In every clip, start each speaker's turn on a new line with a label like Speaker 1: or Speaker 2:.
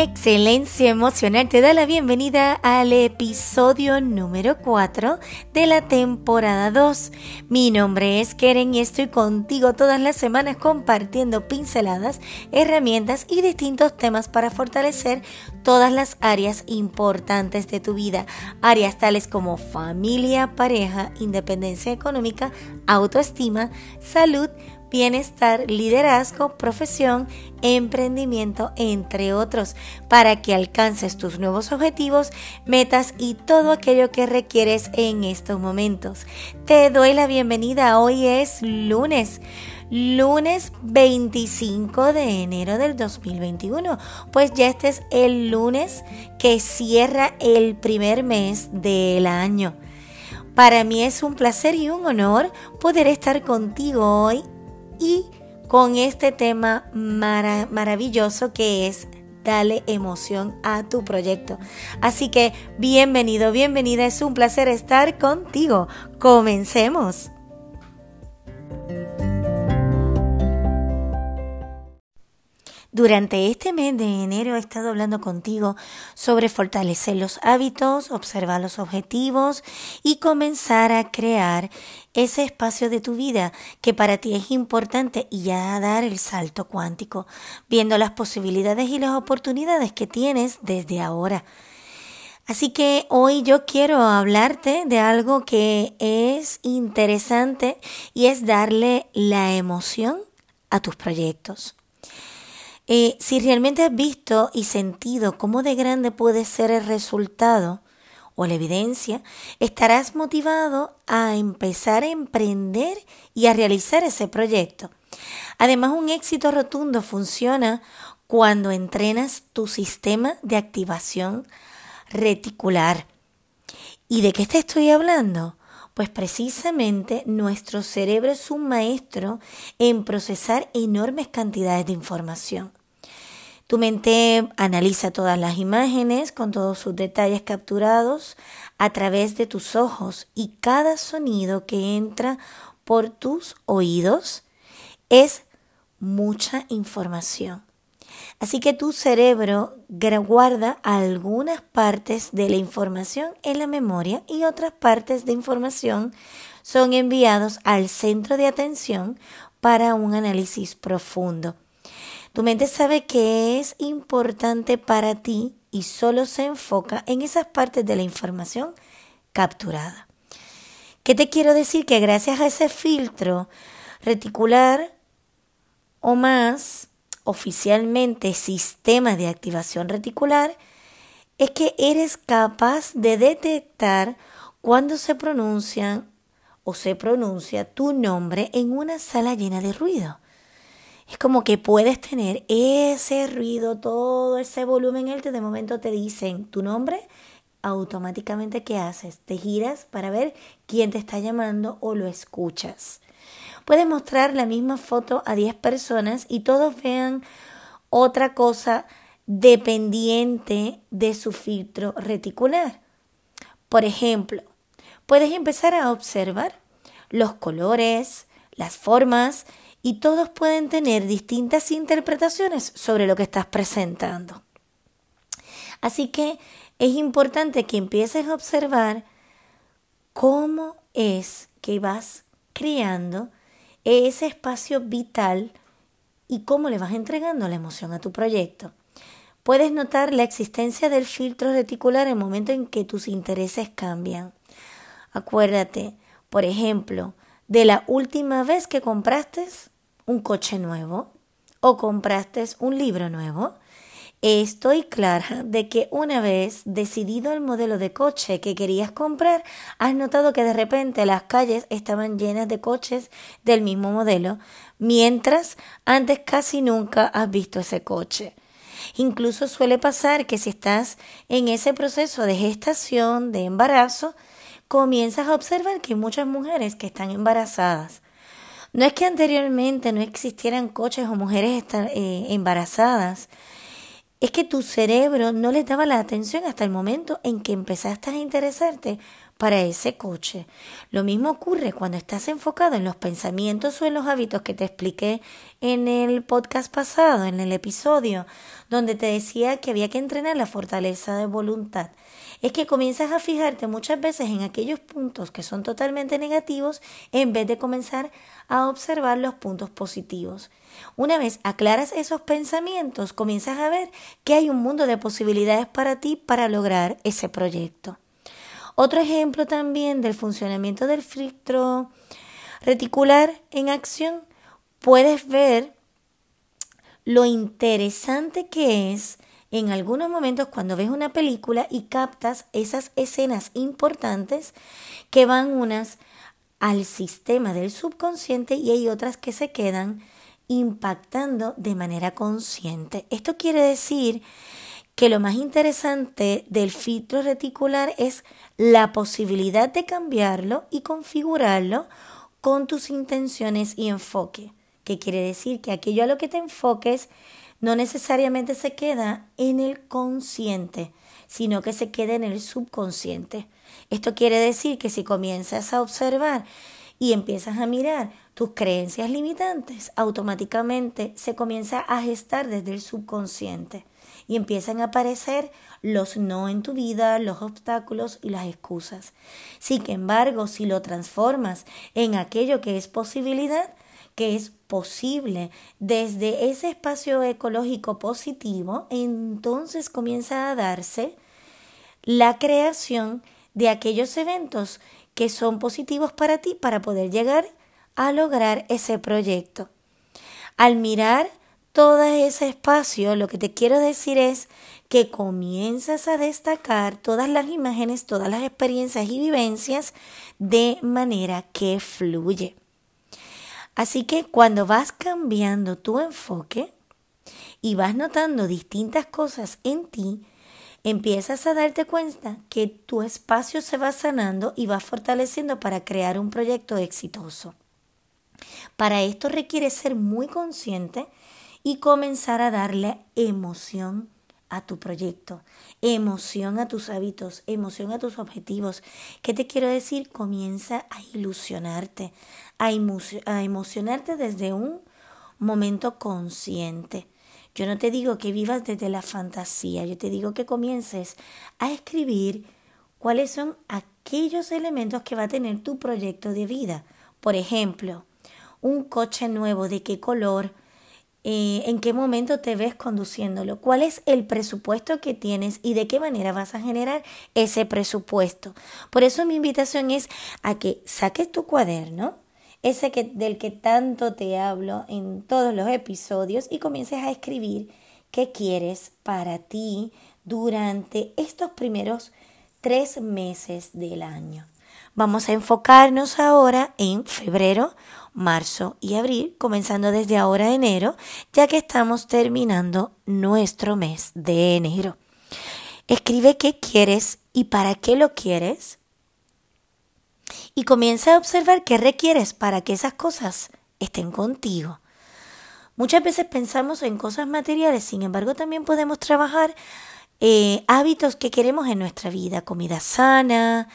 Speaker 1: Excelencia Emocional te da la bienvenida al episodio número 4 de la temporada 2. Mi nombre es Keren y estoy contigo todas las semanas compartiendo pinceladas, herramientas y distintos temas para fortalecer todas las áreas importantes de tu vida. Áreas tales como familia, pareja, independencia económica, autoestima, salud, bienestar, liderazgo, profesión, emprendimiento, entre otros, para que alcances tus nuevos objetivos, metas y todo aquello que requieres en estos momentos. Te doy la bienvenida, hoy es lunes. Lunes 25 de enero del 2021, pues ya este es el lunes que cierra el primer mes del año. Para mí es un placer y un honor poder estar contigo hoy y con este tema maravilloso que es dale emoción a tu proyecto. Así que bienvenido, bienvenida, es un placer estar contigo. Comencemos. Durante este mes de enero he estado hablando contigo sobre fortalecer los hábitos, observar los objetivos y comenzar a crear ese espacio de tu vida que para ti es importante y ya dar el salto cuántico, viendo las posibilidades y las oportunidades que tienes desde ahora. Así que hoy yo quiero hablarte de algo que es interesante y es darle la emoción a tus proyectos. Eh, si realmente has visto y sentido cómo de grande puede ser el resultado o la evidencia, estarás motivado a empezar a emprender y a realizar ese proyecto. Además, un éxito rotundo funciona cuando entrenas tu sistema de activación reticular. ¿Y de qué te estoy hablando? Pues precisamente nuestro cerebro es un maestro en procesar enormes cantidades de información. Tu mente analiza todas las imágenes con todos sus detalles capturados a través de tus ojos y cada sonido que entra por tus oídos es mucha información. Así que tu cerebro guarda algunas partes de la información en la memoria y otras partes de información son enviados al centro de atención para un análisis profundo. Tu mente sabe que es importante para ti y solo se enfoca en esas partes de la información capturada. ¿Qué te quiero decir? Que gracias a ese filtro reticular o más, oficialmente sistema de activación reticular, es que eres capaz de detectar cuando se pronuncian o se pronuncia tu nombre en una sala llena de ruido es como que puedes tener ese ruido, todo ese volumen alto, de momento te dicen tu nombre, automáticamente ¿qué haces? Te giras para ver quién te está llamando o lo escuchas. Puedes mostrar la misma foto a 10 personas y todos vean otra cosa dependiente de su filtro reticular. Por ejemplo, puedes empezar a observar los colores, las formas y todos pueden tener distintas interpretaciones sobre lo que estás presentando. Así que es importante que empieces a observar cómo es que vas creando ese espacio vital y cómo le vas entregando la emoción a tu proyecto. Puedes notar la existencia del filtro reticular en el momento en que tus intereses cambian. Acuérdate, por ejemplo, de la última vez que compraste un coche nuevo o compraste un libro nuevo. Estoy clara de que una vez decidido el modelo de coche que querías comprar, has notado que de repente las calles estaban llenas de coches del mismo modelo, mientras antes casi nunca has visto ese coche. Incluso suele pasar que si estás en ese proceso de gestación, de embarazo, comienzas a observar que hay muchas mujeres que están embarazadas. No es que anteriormente no existieran coches o mujeres eh, embarazadas, es que tu cerebro no les daba la atención hasta el momento en que empezaste a interesarte para ese coche. Lo mismo ocurre cuando estás enfocado en los pensamientos o en los hábitos que te expliqué en el podcast pasado, en el episodio, donde te decía que había que entrenar la fortaleza de voluntad. Es que comienzas a fijarte muchas veces en aquellos puntos que son totalmente negativos en vez de comenzar a observar los puntos positivos. Una vez aclaras esos pensamientos, comienzas a ver que hay un mundo de posibilidades para ti para lograr ese proyecto. Otro ejemplo también del funcionamiento del filtro reticular en acción, puedes ver lo interesante que es en algunos momentos cuando ves una película y captas esas escenas importantes que van unas al sistema del subconsciente y hay otras que se quedan impactando de manera consciente. Esto quiere decir que lo más interesante del filtro reticular es la posibilidad de cambiarlo y configurarlo con tus intenciones y enfoque, que quiere decir que aquello a lo que te enfoques no necesariamente se queda en el consciente, sino que se queda en el subconsciente. Esto quiere decir que si comienzas a observar y empiezas a mirar tus creencias limitantes, automáticamente se comienza a gestar desde el subconsciente y empiezan a aparecer los no en tu vida, los obstáculos y las excusas. Sin embargo, si lo transformas en aquello que es posibilidad, que es posible desde ese espacio ecológico positivo, entonces comienza a darse la creación de aquellos eventos que son positivos para ti para poder llegar a lograr ese proyecto. Al mirar todo ese espacio, lo que te quiero decir es que comienzas a destacar todas las imágenes, todas las experiencias y vivencias de manera que fluye. Así que cuando vas cambiando tu enfoque y vas notando distintas cosas en ti, empiezas a darte cuenta que tu espacio se va sanando y va fortaleciendo para crear un proyecto exitoso. Para esto requiere ser muy consciente y comenzar a darle emoción a tu proyecto, emoción a tus hábitos, emoción a tus objetivos. ¿Qué te quiero decir? Comienza a ilusionarte, a, emocionarte desde un momento consciente. Yo no te digo que vivas desde la fantasía, yo te digo que comiences a escribir cuáles son aquellos elementos que va a tener tu proyecto de vida. Por ejemplo, un coche nuevo, de qué color, eh, en qué momento te ves conduciéndolo, cuál es el presupuesto que tienes y de qué manera vas a generar ese presupuesto. Por eso mi invitación es a que saques tu cuaderno, ese que, del que tanto te hablo en todos los episodios y comiences a escribir qué quieres para ti durante estos primeros tres meses del año. Vamos a enfocarnos ahora en febrero, marzo y abril, comenzando desde ahora enero, ya que estamos terminando nuestro mes de enero. Escribe qué quieres y para qué lo quieres y comienza a observar qué requieres para que esas cosas estén contigo. Muchas veces pensamos en cosas materiales, sin embargo también podemos trabajar eh, hábitos que queremos en nuestra vida, comida sana,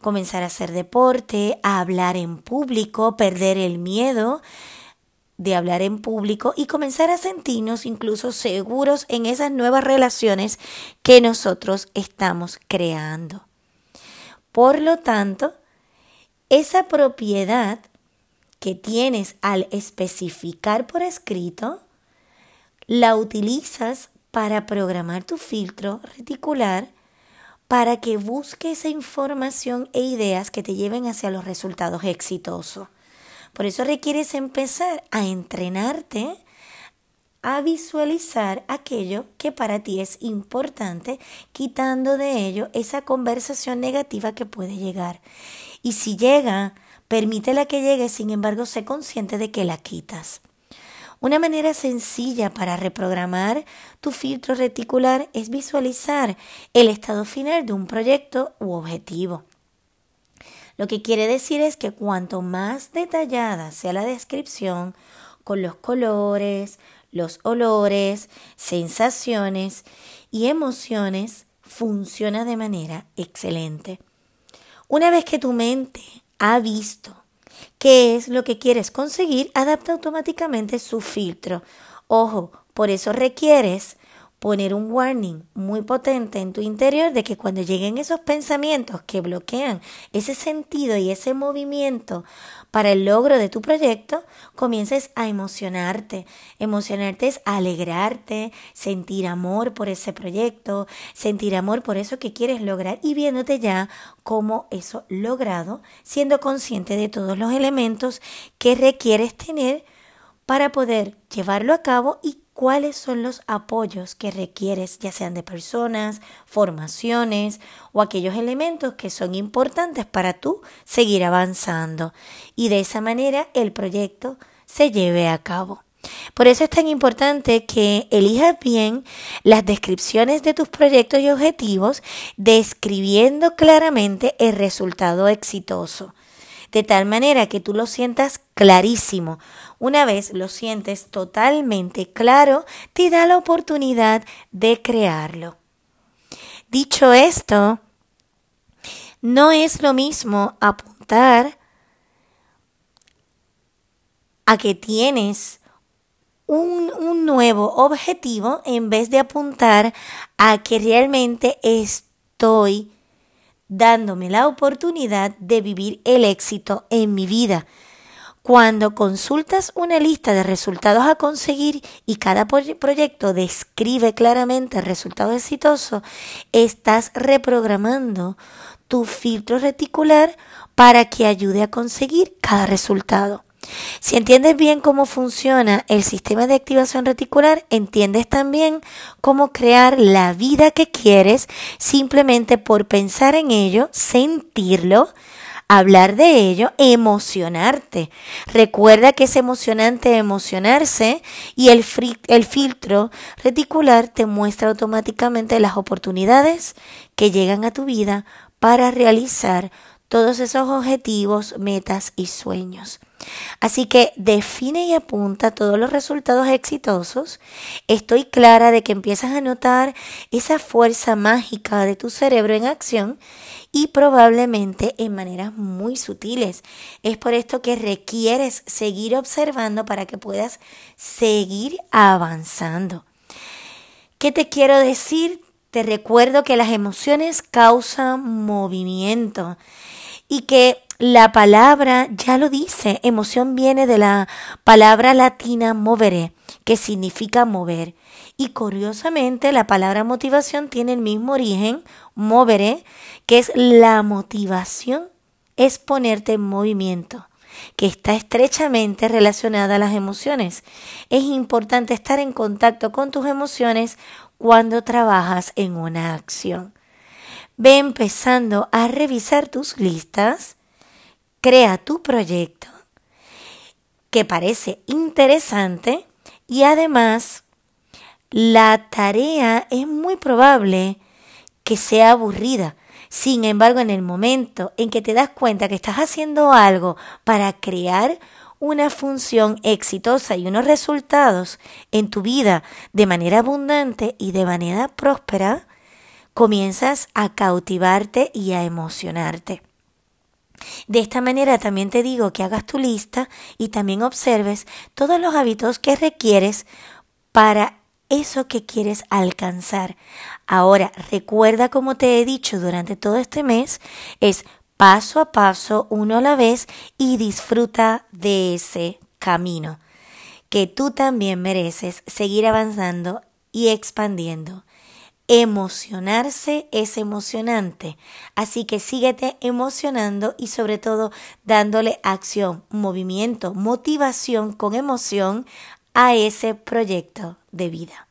Speaker 1: comenzar a hacer deporte, a hablar en público, perder el miedo de hablar en público y comenzar a sentirnos incluso seguros en esas nuevas relaciones que nosotros estamos creando. Por lo tanto, esa propiedad que tienes al especificar por escrito, la utilizas para programar tu filtro reticular para que busque esa información e ideas que te lleven hacia los resultados exitosos. Por eso requieres empezar a entrenarte a visualizar aquello que para ti es importante, quitando de ello esa conversación negativa que puede llegar. Y si llega, permítela que llegue, sin embargo, sé consciente de que la quitas. Una manera sencilla para reprogramar tu filtro reticular es visualizar el estado final de un proyecto u objetivo. Lo que quiere decir es que cuanto más detallada sea la descripción, con los colores, los olores, sensaciones y emociones, funciona de manera excelente. Una vez que tu mente ha visto qué es lo que quieres conseguir, adapta automáticamente su filtro. Ojo, por eso requieres poner un warning muy potente en tu interior de que cuando lleguen esos pensamientos que bloquean ese sentido y ese movimiento para el logro de tu proyecto, comiences a emocionarte. Emocionarte es alegrarte, sentir amor por ese proyecto, sentir amor por eso que quieres lograr y viéndote ya como eso logrado, siendo consciente de todos los elementos que requieres tener para poder llevarlo a cabo y cuáles son los apoyos que requieres, ya sean de personas, formaciones o aquellos elementos que son importantes para tú seguir avanzando y de esa manera el proyecto se lleve a cabo. Por eso es tan importante que elijas bien las descripciones de tus proyectos y objetivos, describiendo claramente el resultado exitoso de tal manera que tú lo sientas clarísimo. Una vez lo sientes totalmente claro, te da la oportunidad de crearlo. Dicho esto, no es lo mismo apuntar a que tienes un, un, nuevo objetivo en vez de apuntar a que realmente estoy dándome la oportunidad de vivir el éxito en mi vida. Cuando consultas una lista de resultados a conseguir y cada proyecto describe claramente el resultado exitoso, estás reprogramando tu filtro reticular para que ayude a conseguir cada resultado. Si entiendes bien cómo funciona el sistema de activación reticular, entiendes también cómo crear la vida que quieres simplemente por pensar en ello, sentirlo, hablar de ello, emocionarte. Recuerda que es emocionante emocionarse y el, el filtro reticular te muestra automáticamente las oportunidades que llegan a tu vida para realizar todos esos objetivos, metas y sueños. Así que define y apunta todos los resultados exitosos. Estoy clara de que empiezas a notar esa fuerza mágica de tu cerebro en acción y probablemente en maneras muy sutiles. Es por esto que requieres seguir observando para que puedas seguir avanzando. ¿Qué te quiero decir? Te recuerdo que las emociones causan movimiento y que la palabra ya lo dice, emoción viene de la palabra latina movere, que significa mover. Y curiosamente la palabra motivación tiene el mismo origen, movere, que es la motivación, es ponerte en movimiento que está estrechamente relacionada a las emociones. Es importante estar en contacto con tus emociones cuando trabajas en una acción. Ve empezando a revisar tus listas crea tu proyecto que parece interesante y además la tarea es muy probable que sea aburrida. Sin embargo, en el momento en que te das cuenta que estás haciendo algo para crear una función exitosa y unos resultados en tu vida de manera abundante y de manera próspera, comienzas a cautivarte y a emocionarte. De esta manera también te digo que hagas tu lista y también observes todos los hábitos que requieres para eso que quieres alcanzar. Ahora, recuerda como te he dicho durante todo este mes, es paso a paso, uno a la vez y disfruta de ese camino, que tú también mereces seguir avanzando y expandiendo emocionarse es emocionante. Así que síguete emocionando y sobre todo dándole acción, movimiento, motivación con emoción a ese proyecto de vida.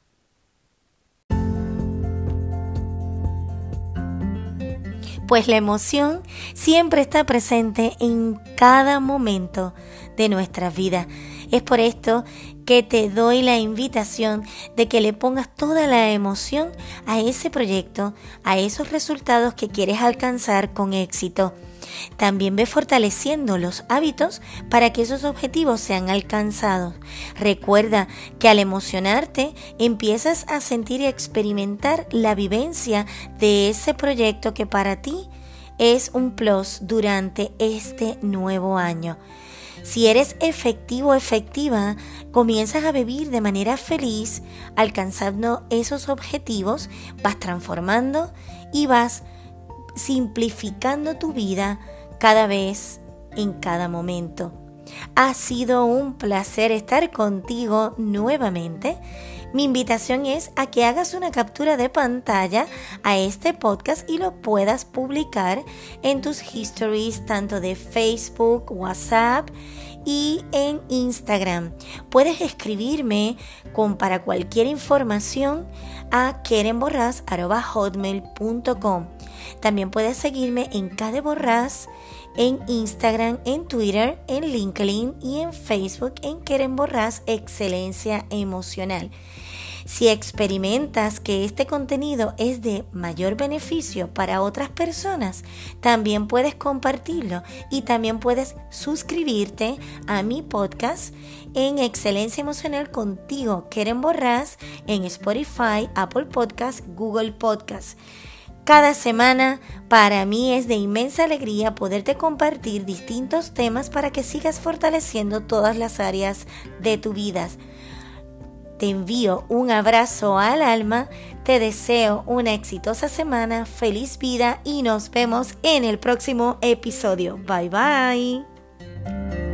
Speaker 1: Pues la emoción siempre está presente en cada momento de nuestra vida. Es por esto que te doy la invitación de que le pongas toda la emoción a ese proyecto, a esos resultados que quieres alcanzar con éxito. También ve fortaleciendo los hábitos para que esos objetivos sean alcanzados. Recuerda que al emocionarte empiezas a sentir y experimentar la vivencia de ese proyecto que para ti es un plus durante este nuevo año. Si eres efectivo efectiva, comienzas a vivir de manera feliz, alcanzando esos objetivos, vas transformando y vas simplificando tu vida cada vez en cada momento. Ha sido un placer estar contigo nuevamente. Mi invitación es a que hagas una captura de pantalla a este podcast y lo puedas publicar en tus histories tanto de Facebook, WhatsApp y en Instagram. Puedes escribirme con para cualquier información a kerenborras.hotmail.com. También puedes seguirme en Cade Borras en Instagram, en Twitter, en LinkedIn y en Facebook en Keren Borras Excelencia Emocional. Si experimentas que este contenido es de mayor beneficio para otras personas, también puedes compartirlo y también puedes suscribirte a mi podcast en Excelencia Emocional contigo, Keren Borras, en Spotify, Apple Podcast, Google Podcast. Cada semana para mí es de inmensa alegría poderte compartir distintos temas para que sigas fortaleciendo todas las áreas de tu vida. Te envío un abrazo al alma, te deseo una exitosa semana, feliz vida y nos vemos en el próximo episodio. Bye bye.